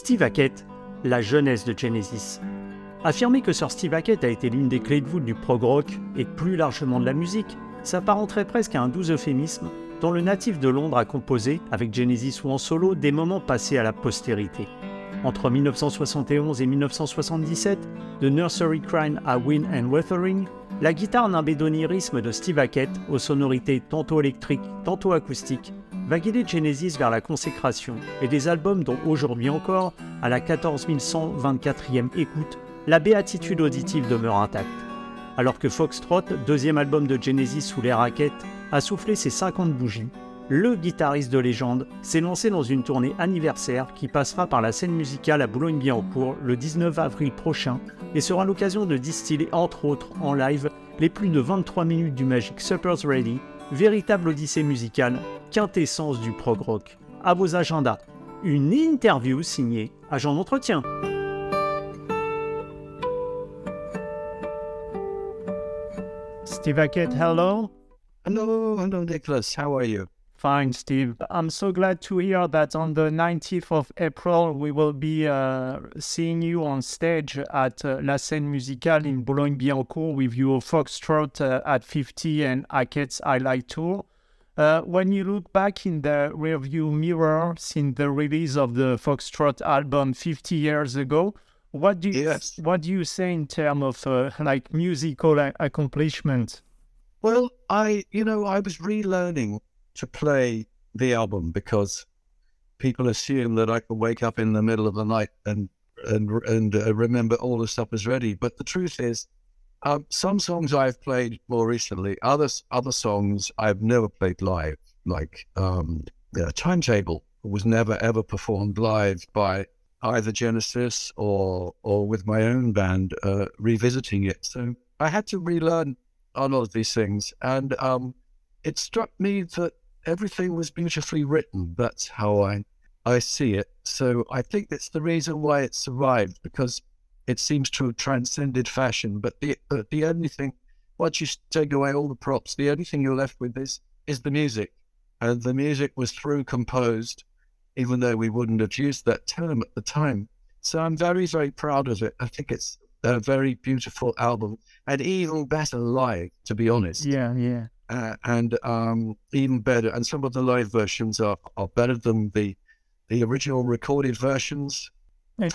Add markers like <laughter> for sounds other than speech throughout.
Steve Hackett, la jeunesse de Genesis. Affirmer que Sir Steve Hackett a été l'une des clés de voûte du prog rock et plus largement de la musique s'apparenterait presque à un doux euphémisme dont le natif de Londres a composé, avec Genesis ou en solo, des moments passés à la postérité. Entre 1971 et 1977, de Nursery Crime à Wind and Wuthering, la guitare nimbédonirisme de Steve Hackett, aux sonorités tantôt électriques, tantôt acoustiques, va guider Genesis vers la consécration et des albums dont aujourd'hui encore, à la 14124e écoute, la béatitude auditive demeure intacte. Alors que Foxtrot, deuxième album de Genesis sous les raquettes, a soufflé ses 50 bougies, le guitariste de légende s'est lancé dans une tournée anniversaire qui passera par la scène musicale à Boulogne-Billancourt le 19 avril prochain et sera l'occasion de distiller entre autres en live les plus de 23 minutes du Magic Supper's Ready, véritable odyssée musicale, quintessence du prog rock. À vos agendas, une interview signée Agent d'entretien. Steve Hackett, hello. Hello, hello, Nicholas. How are you? Fine, Steve. I'm so glad to hear that on the 19th of April we will be uh, seeing you on stage at uh, La Scène Musicale in Boulogne-Billancourt with your Foxtrot uh, at 50 and Hackett's Highlight Tour. Uh, when you look back in the rearview mirror since the release of the Foxtrot album 50 years ago, what do you, Yes. what do you say in terms of uh, like musical accomplishment? Well, I, you know, I was relearning to play the album because people assume that I can wake up in the middle of the night and and and uh, remember all the stuff is ready. But the truth is, um, some songs I've played more recently. Others, other songs I've never played live, like um, yeah, Timetable was never ever performed live by either Genesis or or with my own band uh, revisiting it. So I had to relearn a lot of these things, and um, it struck me that everything was beautifully written. That's how I I see it. So I think that's the reason why it survived because it seems to have transcended fashion. But the uh, the only thing, once you take away all the props, the only thing you're left with is is the music, and the music was through composed, even though we wouldn't have used that term at the time. So I'm very very proud of it. I think it's a very beautiful album and even better live, to be honest. Yeah, yeah. Uh, and um, even better, and some of the live versions are, are better than the the original recorded versions.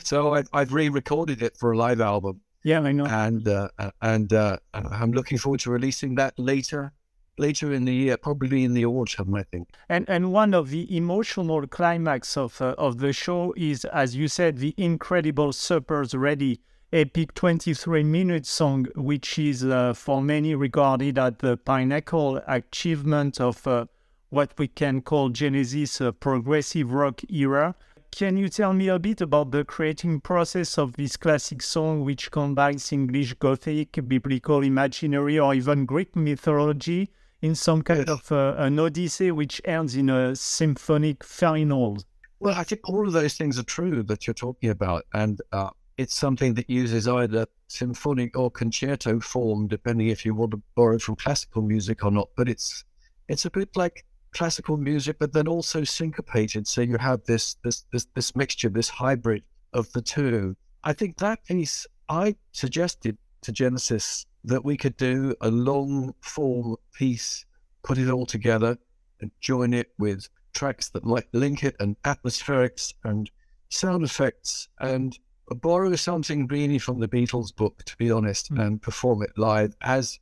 So I've, I've re-recorded it for a live album, Yeah, I know. and uh, and uh, I'm looking forward to releasing that later, later in the year, probably in the autumn, I think. And and one of the emotional climax of uh, of the show is, as you said, the incredible "Supper's Ready" epic 23 minute song, which is uh, for many regarded as the pinnacle achievement of uh, what we can call Genesis uh, progressive rock era. Can you tell me a bit about the creating process of this classic song, which combines English Gothic, biblical imaginary, or even Greek mythology? in some kind of uh, an odyssey which ends in a symphonic final. Well, I think all of those things are true that you're talking about, and uh, it's something that uses either symphonic or concerto form, depending if you want to borrow from classical music or not. But it's it's a bit like classical music, but then also syncopated. So you have this this this this mixture, this hybrid of the two. I think that piece I suggested to Genesis that we could do a long form piece, put it all together, and join it with tracks that might link it and atmospherics and sound effects and borrow something really from the Beatles book, to be honest, Mm. and perform it live as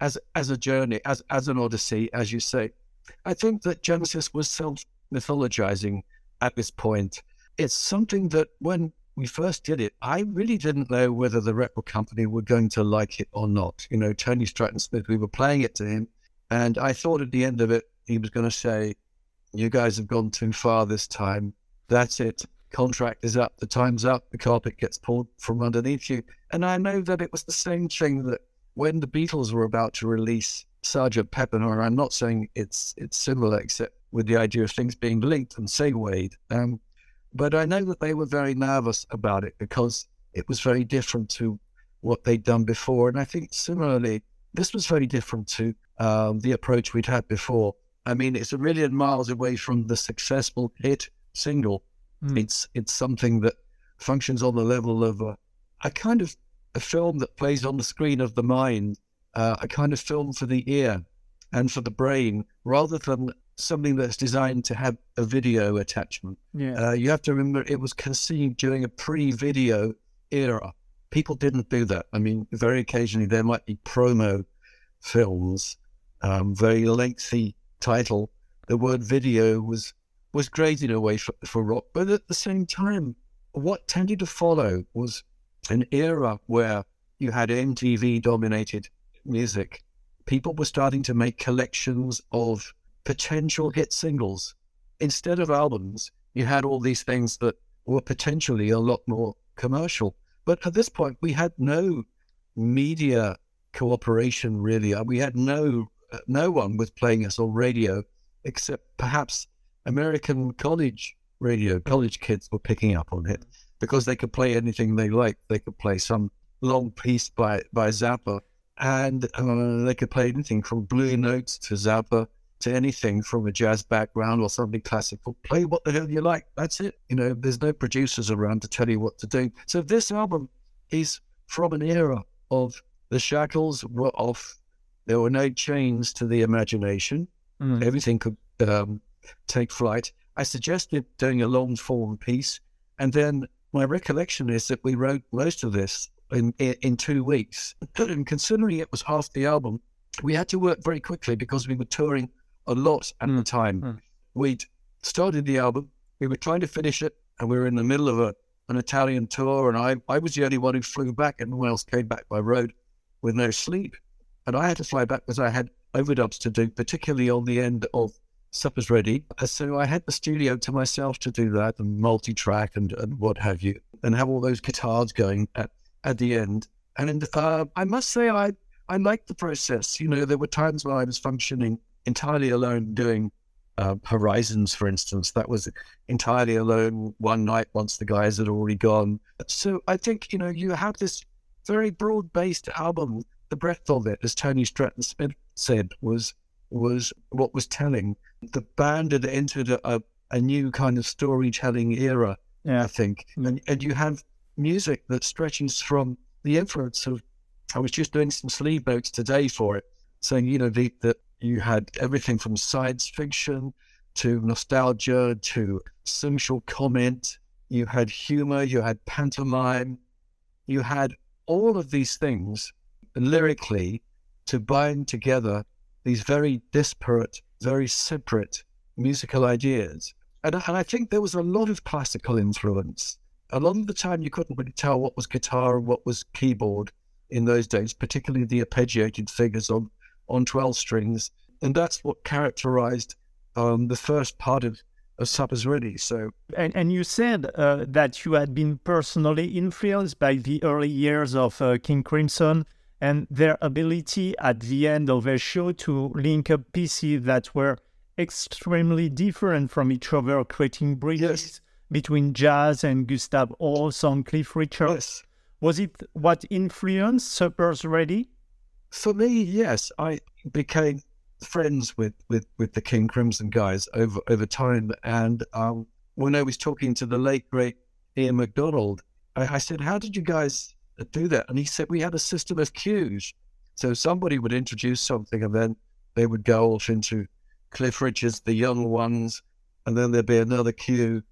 as as a journey, as as an odyssey, as you say. I think that Genesis was self mythologizing at this point. It's something that when we first did it, I really didn't know whether the record company were going to like it or not. You know, Tony Stratton Smith, we were playing it to him, and I thought at the end of it, he was going to say, You guys have gone too far this time. That's it. Contract is up. The time's up. The carpet gets pulled from underneath you. And I know that it was the same thing that when the Beatles were about to release Sergeant Pepper, I'm not saying it's it's similar, except with the idea of things being linked and segued. Um, but I know that they were very nervous about it because it was very different to what they'd done before. And I think similarly, this was very different to um, the approach we'd had before. I mean, it's a million miles away from the successful hit single Mm. It's it's something that functions on the level of a, a kind of a film that plays on the screen of the mind, uh, a kind of film for the ear and for the brain, rather than something that's designed to have a video attachment. Yeah. Uh, you have to remember it was conceived during a pre-video era. People didn't do that. I mean, very occasionally there might be promo films, um, very lengthy title. The word video was was great in a way for, for rock, but at the same time, what tended to follow was an era where you had MTV dominated music. People were starting to make collections of potential hit singles. Instead of albums, you had all these things that were potentially a lot more commercial. But at this point, we had no media cooperation really. Uh, we had no uh, no one was playing us on radio except perhaps American college radio. College kids were picking up on it because they could play anything they liked. They could play some long piece by by Zappa, and uh, they could play anything from Blue Notes to Zappa to anything from a jazz background or something classical. Play what the hell you like. That's it. You know, there's no producers around to tell you what to do. So this album is from an era of the shackles were off. There were no chains to the imagination. Mm. Everything could um, take flight. I suggested doing a long form piece, and then my recollection is that we wrote most of this in in, two weeks. <clears throat> and considering it was half the album, we had to work very quickly because we were touring a lot at mm. the time. Mm. We'd started the album, we were trying to finish it, and we were in the middle of a, an Italian tour, and I, I was the only one who flew back, and no one else came back by road with no sleep. And I had to fly back because I had overdubs to do, particularly on the end of Supper's Ready. So I had the studio to myself to do that and multi track and, and what have you, and have all those guitars going at, at the end. And uh, I must say, I, I liked the process. You know, there were times when I was functioning entirely alone doing uh, Horizons, for instance. That was entirely alone one night once the guys had already gone. So I think, you know, you have this very broad based album. The breadth of it, as Tony Stratton Smith said, was was what was telling. The band had entered a, a new kind of storytelling era, yeah. I think. And, and you have music that stretches from the influence of, I was just doing some sleeve notes today for it, saying, you know, the, the, you had everything from science fiction to nostalgia to social comment. You had humor, you had pantomime, you had all of these things lyrically to bind together these very disparate, very separate musical ideas. And, and I think there was a lot of classical influence. A lot of the time, you couldn't really tell what was guitar and what was keyboard in those days, particularly the arpeggiated figures on on 12 strings. And that's what characterized um, the first part of, of Supper's Ready. So, and, and you said uh, that you had been personally influenced by the early years of uh, King Crimson and their ability at the end of a show to link up pieces that were extremely different from each other, creating bridges yes. Between jazz and Gustav Holst on Cliff Richard. Yes. Was it what influenced Supper's Ready? For me, yes, I became friends with, with, with the King Crimson guys over over time. And um, when I was talking to the late great Ian McDonald, I, I, said, "How did you guys do that?" And he said, "We had a system of cues. So somebody would introduce something, and then they would go off into Cliff Richards, the young ones, and then there'd be another cue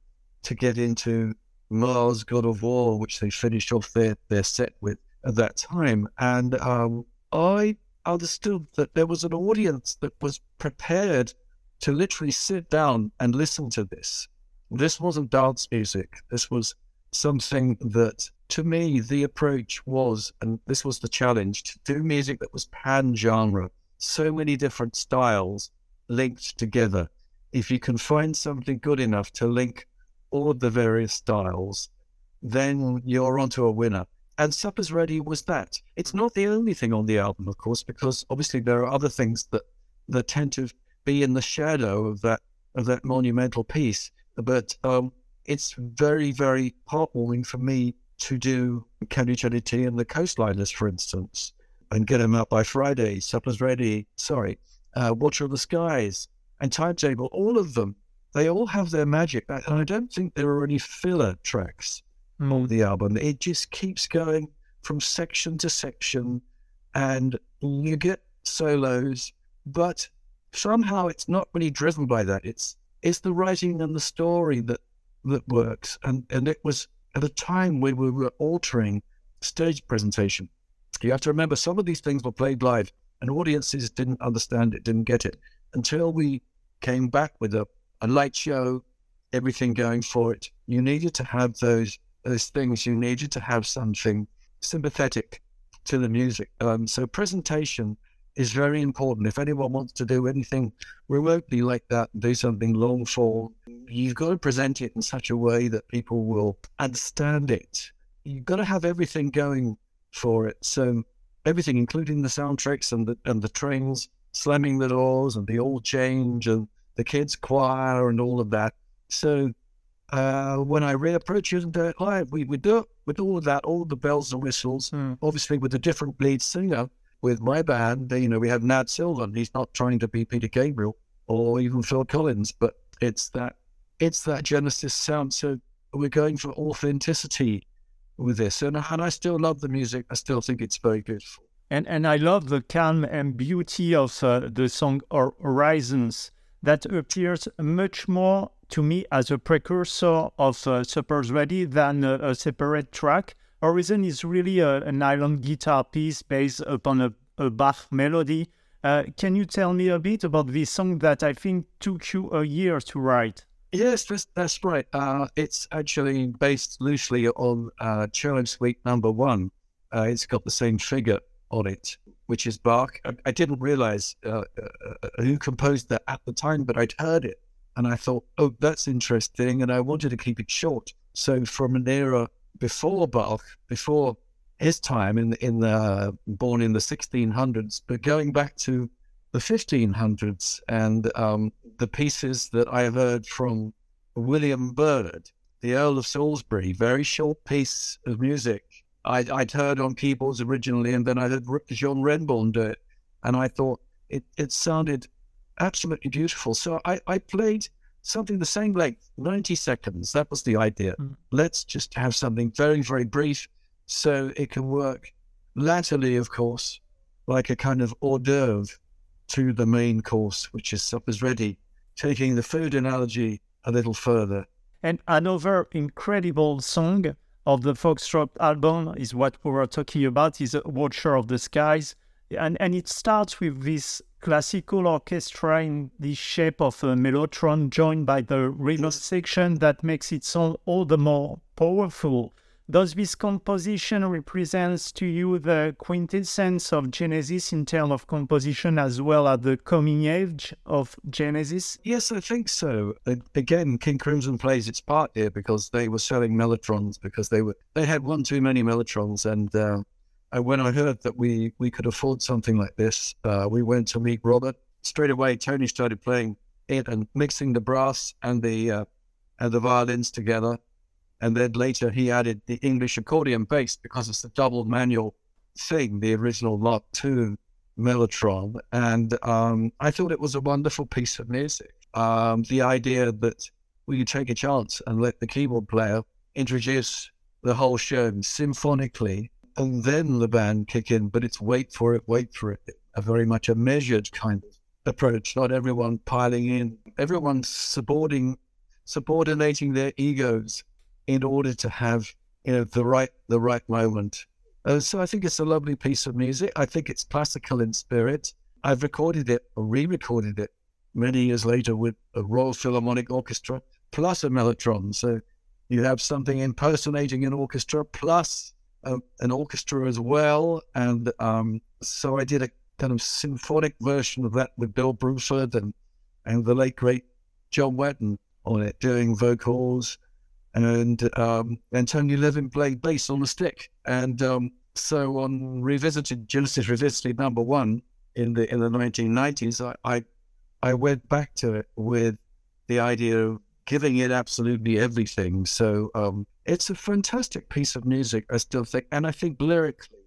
to get into Mars, God of War, which they finished off their, their set with at that time. And um, I understood that there was an audience that was prepared to literally sit down and listen to this. This wasn't dance music. This was something that, to me, the approach was, and this was the challenge, to do music that was pan genre, so many different styles linked together. If you can find something good enough to link all of the various styles, then you're onto a winner. And Supper's Ready was that. It's not the only thing on the album, of course, because obviously there are other things that that tend to be in the shadow of that of that monumental piece. But um, it's very, very heartwarming for me to do Can-Utility and the Coastliners, for instance, and get them out by Friday. Supper's Ready, sorry, uh, Watcher of the Skies, and Timetable. All of them they all have their magic. And I don't think there are any filler tracks Mm. on the album. It just keeps going from section to section, and you get solos, but somehow it's not really driven by that. It's it's the writing and the story that that works. And and it was at a time when we were altering stage presentation. You have to remember some of these things were played live, and audiences didn't understand it, didn't get it until we came back with a, a light show, everything going for it. You needed to have those those things. You needed to have something sympathetic to the music. Um, so presentation is very important. If anyone wants to do anything remotely like that, do something long form, you've got to present it in such a way that people will understand it. You've got to have everything going for it. So everything, including the soundtracks and the and the trains slamming the doors and the all change and the kids choir and all of that. So uh, when I reapproach it and do it we, we do it with all of that, all the bells and whistles, Mm. obviously with a different lead singer. With my band, you know, we have Nad Sylvan. He's not trying to be Peter Gabriel or even Phil Collins, but it's that it's that Genesis sound. So we're going for authenticity with this, and and I still love the music. I still think it's very beautiful. And and I love the calm and beauty of uh, the song Hor- Horizons that appears much more to me as a precursor of uh, Supper's Ready than a, a separate track. Horizon is really a, an island guitar piece based upon a, a Bach melody. Uh, can you tell me a bit about this song that I think took you a year to write? Yes, that's, that's right. Uh, it's actually based loosely on uh, Cello Suite Number One. Uh, it's got the same figure on it, which is Bach. I, I didn't realize uh, uh, who composed that at the time, but I'd heard it and I thought, oh, that's interesting, and I wanted to keep it short. So from an era before Bach, before his time in in the born in the 1600s, but going back to the 1500s and um, the pieces that I have heard from William Byrd, the Earl of Salisbury, very short piece of music. I'd, I'd heard on keyboards originally, and then I heard John Renbourn do it, and I thought it, it sounded absolutely beautiful. So I, I played something the same length, 90 seconds. That was the idea. Mm. Let's just have something very, very brief so it can work latterly, of course, like a kind of hors d'oeuvre to the main course, which is supper's ready, taking the food analogy a little further. And another incredible song of the Foxtrot album is what we were talking about, is a Watcher of the Skies. And, and it starts with this classical orchestra in the shape of a mellotron joined by the rhythm section that makes it sound all the more powerful. Does this composition represents to you the quintessence of Genesis in terms of composition as well as the coming age of Genesis? Yes, I think so. Again, King Crimson plays its part here because they were selling mellotrons because they were they had one too many mellotrons, and uh, when I heard that we we could afford something like this, uh, we went to meet Robert straight away. Tony started playing it and mixing the brass and the uh, and the violins together, and then later he added the English accordion bass because it's a double manual thing, the original Mark II mellotron, and um, I thought it was a wonderful piece of music. Um, the idea that we could take a chance and let the keyboard player introduce the whole show symphonically, and then the band kick in. But it's wait for it, wait for it. A very much a measured kind of approach. Not everyone piling in. Everyone supporting, subordinating their egos in order to have you know the right the right moment. Uh, so I think it's a lovely piece of music. I think it's classical in spirit. I've recorded it or re-recorded it many years later with a Royal Philharmonic Orchestra plus a mellotron. So you have something impersonating an orchestra plus uh, an orchestra as well. And um, so I did a kind of symphonic version of that with Bill Bruford and and the late great John Wetton on it doing vocals and um, Levin played bass on the stick. And um, so on revisited Genesis Revisited number one in the in the 1990s, I, I I went back to it with the idea of giving it absolutely everything. So um, it's a fantastic piece of music, I still think, and I think lyrically.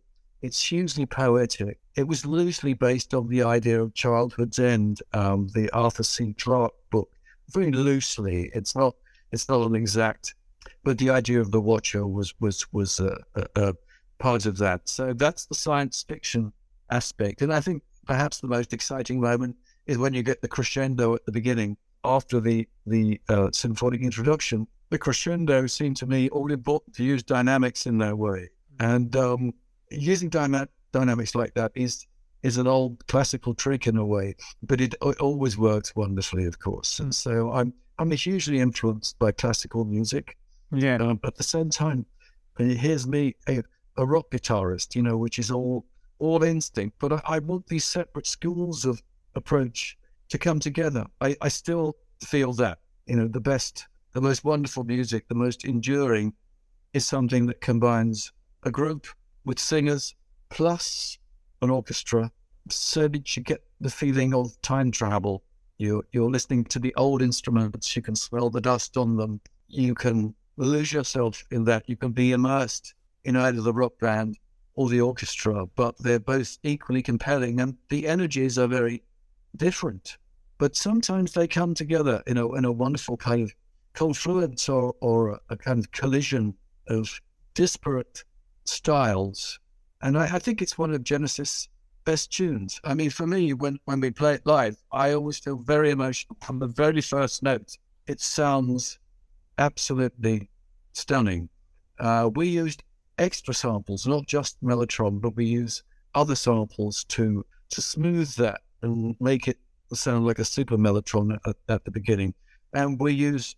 It's hugely poetic. It was loosely based on the idea of Childhood's End, um, the Arthur C. Clarke book very loosely. It's not it's not an exact, but the idea of the Watcher was was was a, a, a part of that. So that's the science fiction aspect, and I think perhaps the most exciting moment is when you get the crescendo at the beginning after the the uh, symphonic introduction. The crescendo seemed to me all important to use dynamics in that way, and um, using dyna- dynamics like that is is an old classical trick in a way, but it, it always works wonderfully, of course. And so I'm I'm hugely influenced by classical music. Yeah. Um, but at the same time, here's me, a, a, rock guitarist, you know, which is all all instinct. But I, I, want these separate schools of approach to come together. I, I still feel that, you know, the best, the most wonderful music, the most enduring is something that combines a group with singers plus an orchestra so that you get the feeling of time travel. You, you're listening to the old instruments, you can smell the dust on them, you can lose yourself in that, you can be immersed in either the rock band or the orchestra, but they're both equally compelling and the energies are very different. But sometimes they come together in a, in a wonderful kind of confluence or, or a kind of collision of disparate styles. And I, I think it's one of Genesis' best tunes. I mean, for me, when, when we play it live, I always feel very emotional from the very first note. It sounds absolutely stunning. Uh, we used extra samples, not just Mellotron, but we use other samples to to smooth that and make it sound like a super Mellotron at, at the beginning. And we use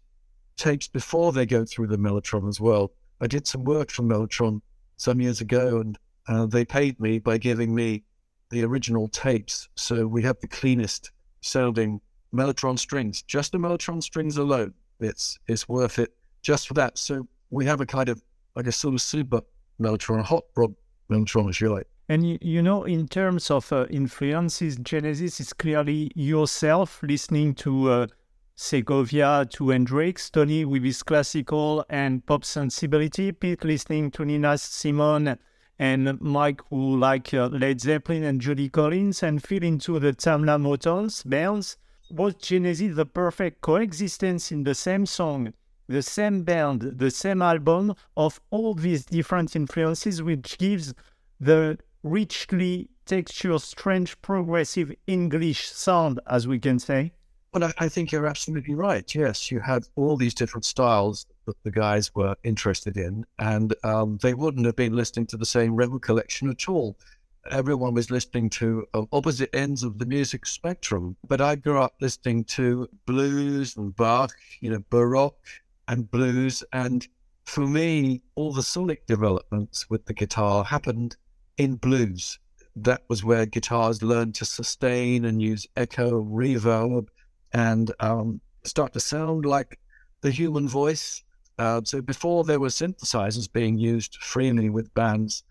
tapes before they go through the Mellotron as well. I did some work for Mellotron some years ago, and uh, they paid me by giving me the original tapes. So we have the cleanest sounding Mellotron strings, just the Mellotron strings alone. It's it's worth it just for that. So we have a kind of like a sort of super Mellotron, hot rod Mellotron, as you like. And you, you know, in terms of uh, influences, Genesis is clearly yourself listening to uh, Segovia, to Hendrix, Tony with his classical and pop sensibility, Pete listening to Nina Simone and Mike who like uh, Led Zeppelin and Judy Collins and Phil into the Tamla Motown, bells, was Genesis the perfect coexistence in the same song, the same band, the same album of all these different influences, which gives the richly textured, strange, progressive English sound, as we can say? I, I think you're absolutely right. Yes, you had all these different styles that the guys were interested in, and um, they wouldn't have been listening to the same record collection at all. Everyone was listening to uh, opposite ends of the music spectrum. But I grew up listening to blues and Bach, you know, Baroque and blues. And for me, all the sonic developments with the guitar happened in blues. That was where guitars learned to sustain and use echo, reverb, and um, start to sound like the human voice. Uh, so before there were synthesizers being used freely with bands,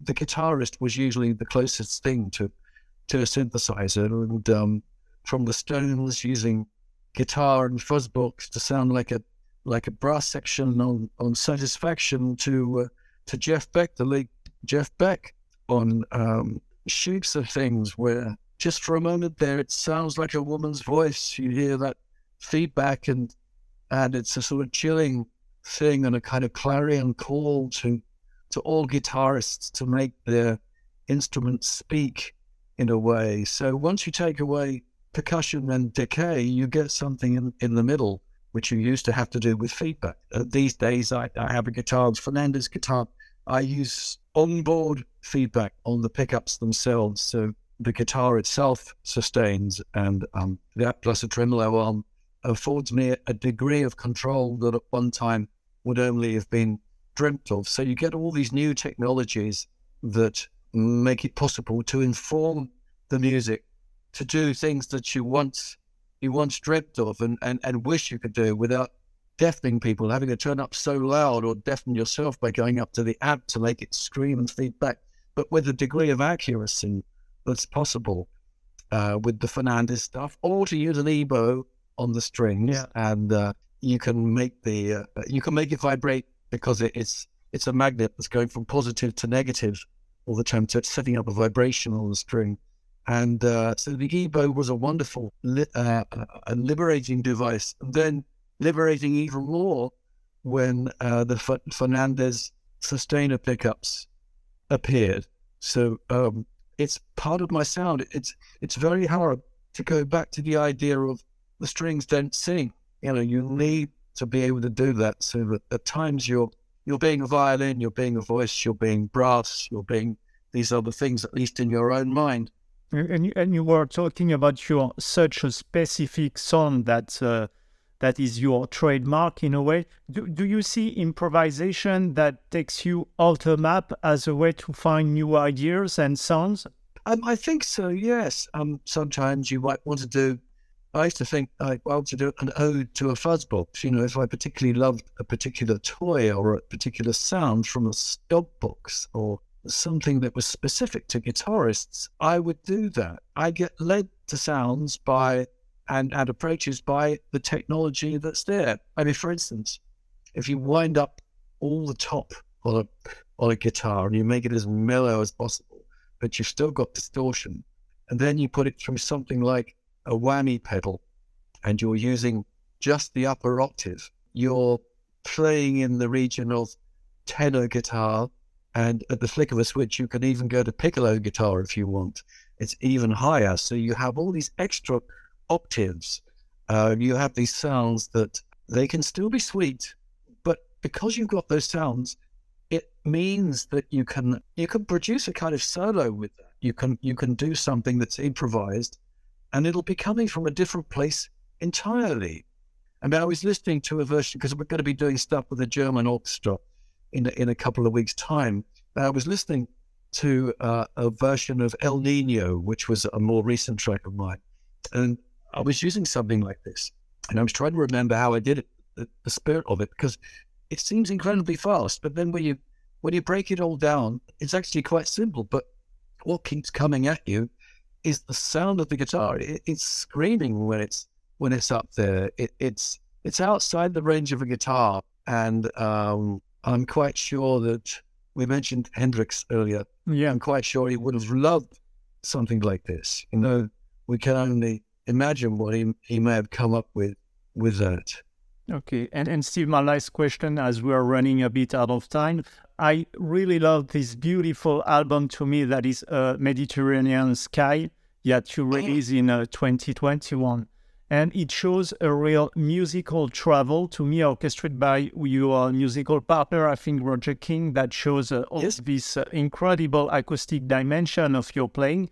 the guitarist was usually the closest thing to to a synthesizer. And um, from the Stones using guitar and fuzzbox to sound like a like a brass section on on Satisfaction to uh, to Jeff Beck, the late Jeff Beck, on um, shapes of things where just for a moment there, it sounds like a woman's voice. You hear that feedback, and and it's a sort of chilling thing and a kind of clarion call to to all guitarists to make their instruments speak in a way. So once you take away percussion and decay, you get something in, in the middle, which you used to have to do with feedback. Uh, these days, I, I have a guitar, it's Fernandes guitar. I use onboard feedback on the pickups themselves. So the guitar itself sustains, and um, that plus a tremolo arm affords me a degree of control that at one time would only have been dreamt of. So you get all these new technologies that make it possible to inform the music to do things that you once you once dreamt of and, and, and wish you could do without deafening people, having to turn up so loud or deafen yourself by going up to the amp to make it scream and feedback, but with a degree of accuracy that's possible uh, with the Fernandes stuff, or to use an EBow on the strings, yeah. and uh, you can make the uh, you can make it vibrate because it, it's it's a magnet that's going from positive to negative all the time. So it's setting up a vibration on the string, And uh, so the EBow was a wonderful, li- uh, a liberating device. And then liberating even more when uh, the F- Fernandes sustainer pickups appeared. So um, it's part of my sound. It's it's very hard to go back to the idea of the strings don't sing. You know, you need to be able to do that so that at times you're you're being a violin, you're being a voice, you're being brass, you're being these other things, at least in your own mind. And you, and you were talking about your such a specific sound that uh, that is your trademark in a way. Do, do you see improvisation that takes you off the map as a way to find new ideas and sounds? Um, I think so. Yes. Um, sometimes you might want to do. I used to think I want to do an ode to a fuzzbox. You know, if I particularly loved a particular toy or a particular sound from a stock box or something that was specific to guitarists, I would do that. I get led to sounds by and, and approaches by the technology that's there. I mean, for instance, if you wind up all the top on a on a guitar and you make it as mellow as possible, but you've still got distortion, and then you put it through something like a whammy pedal, and you're using just the upper octave, you're playing in the region of tenor guitar, and at the flick of a switch, you can even go to piccolo guitar if you want. It's even higher, so you have all these extra octaves, uh, you have these sounds that they can still be sweet, but because you've got those sounds, it means that you can you can produce a kind of solo with that. You can you can do something that's improvised, and it'll be coming from a different place entirely. And I was listening to a version because we're going to be doing stuff with a German orchestra in in a couple of weeks' time. I was listening to uh, a version of El Nino, which was a more recent track of mine, and I was using something like this, and I was trying to remember how I did it, the, the spirit of it, because it seems incredibly fast. But then when you when you break it all down, it's actually quite simple. But what keeps coming at you is the sound of the guitar. It, it's screaming when it's when it's up there. It, it's it's outside the range of a guitar, and um, I'm quite sure that we mentioned Hendrix earlier. Yeah, I'm quite sure he would have loved something like this. You know, we can only imagine what he, he may have come up with with that. Okay, and, and Steve, my last question as we are running a bit out of time. I really love this beautiful album to me that is uh, Mediterranean Sky that you released in uh, 2021. And it shows a real musical travel to me, orchestrated by your musical partner, I think Roger King, that shows uh, yes. this uh, incredible acoustic dimension of your playing.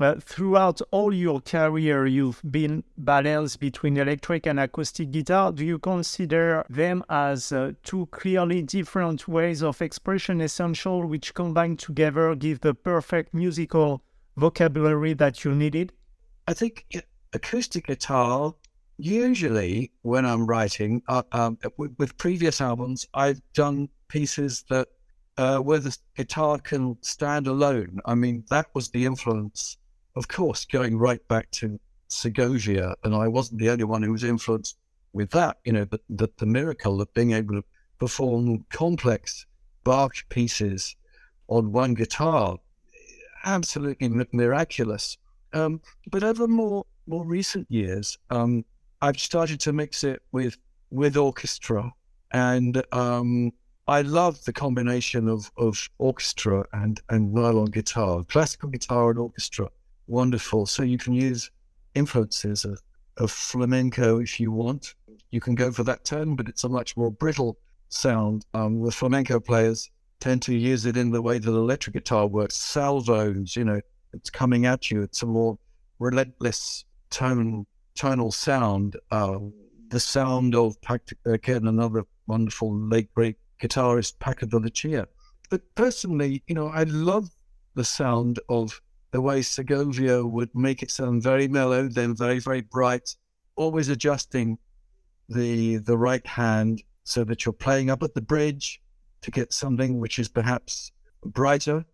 Uh, throughout all your career, you've been balanced between electric and acoustic guitar. Do you consider them as uh, two clearly different ways of expression essential, which combined together give the perfect musical vocabulary that you needed? I think acoustic guitar, usually when I'm writing, uh, um, with, with, previous albums, I've done pieces that uh, where the guitar can stand alone. I mean, that was the influence of course, going right back to Segovia, and I wasn't the only one who was influenced with that. You know, the, the, the miracle of being able to perform complex Bach pieces on one guitar, absolutely miraculous. Um, but over more more recent years, um, I've started to mix it with with orchestra, and um, I love the combination of, of orchestra and, and nylon guitar, classical guitar and orchestra wonderful. So you can use influences of, of flamenco if you want. You can go for that tone, but it's a much more brittle sound. Um, the flamenco players tend to use it in the way that electric guitar works. Salvos, you know, it's coming at you. It's a more relentless tone, tonal sound. Um, the sound of again another wonderful late great guitarist Paco de Lucia. But personally, you know, I love the sound of the way Segovia would make it sound very mellow, then very, very bright, always adjusting the the right hand so that you're playing up at the bridge to get something which is perhaps brighter,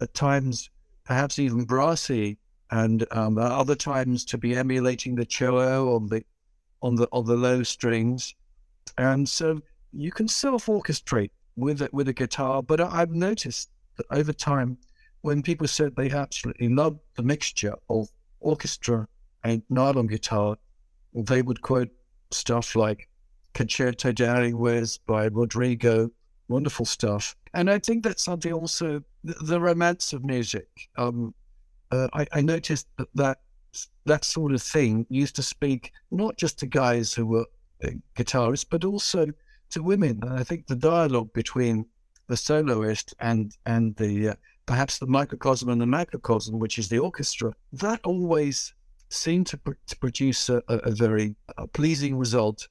at times perhaps even brassy, and um, other times to be emulating the cello on the on the on the low strings, and so you can self orchestrate with it with a guitar. But I've noticed that over time when people said they absolutely loved the mixture of orchestra and nylon guitar, they would quote stuff like Concerto de Aranjuez by Rodrigo, wonderful stuff. And I think that's something also, the, the romance of music. Um, uh, I, I, noticed that, that that sort of thing used to speak not just to guys who were uh, guitarists, but also to women. And I think the dialogue between the soloist and and the uh, perhaps the microcosm and the macrocosm, which is the orchestra, that always seemed to, pr- to produce a, a very uh, pleasing result.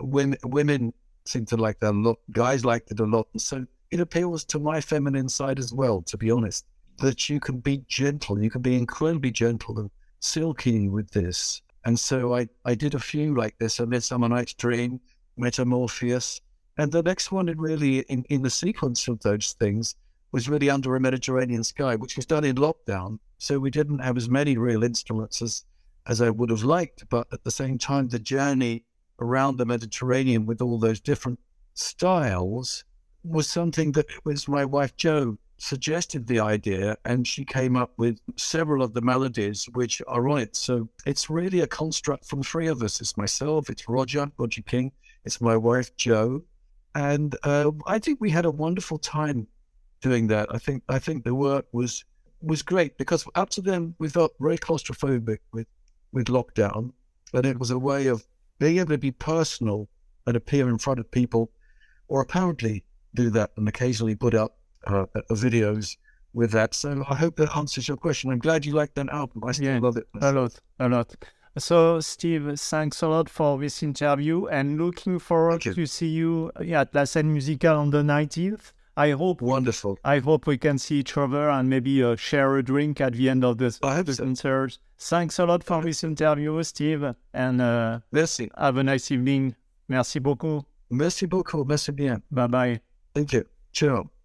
Women, women seem to like that a lot. Guys liked it a lot. And so it appeals to my feminine side as well, to be honest, that you can be gentle. You can be incredibly gentle and silky with this. And so I, I did a few like this. I Midsummer Night's Dream, Metamorpheus. And the next one, really, in, in the sequence of those things, was really under a Mediterranean sky, which was done in lockdown. So we didn't have as many real instruments as, as I would have liked. But at the same time, the journey around the Mediterranean with all those different styles was something that was my wife Jo suggested the idea and she came up with several of the melodies which are on it. So it's really a construct from three of us. It's myself, it's Roger, Roger King, it's my wife Jo. And uh, I think we had a wonderful time doing that. I think I think the work was was great because up to then we felt very claustrophobic with with lockdown, but it was a way of being able to be personal and appear in front of people, or apparently do that and occasionally put up uh, videos with that. So I hope that answers your question. I'm glad you liked that album. I still yeah, love it. A lot, a lot. So, Steve, thanks a lot for this interview and looking forward to see you at La Seine Musicale on the 19th. I hope wonderful. I hope we can see each other and maybe uh, share a drink at the end of this I hope so. concert. Thanks a lot for this interview, Steve, and uh, Merci. have a nice evening. Merci beaucoup. Merci beaucoup. Merci bien. Bye bye. Thank you. Ciao.